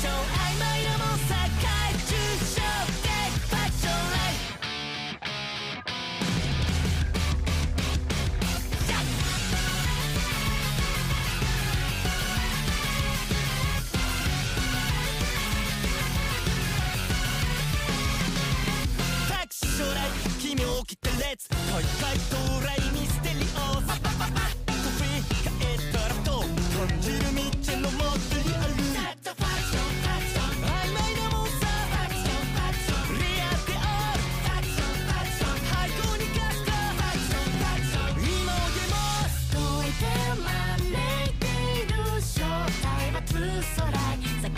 ション曖昧なもんさ懐中ショックファクションライフタクシー将来奇妙起きてレッツ大会到来ミ like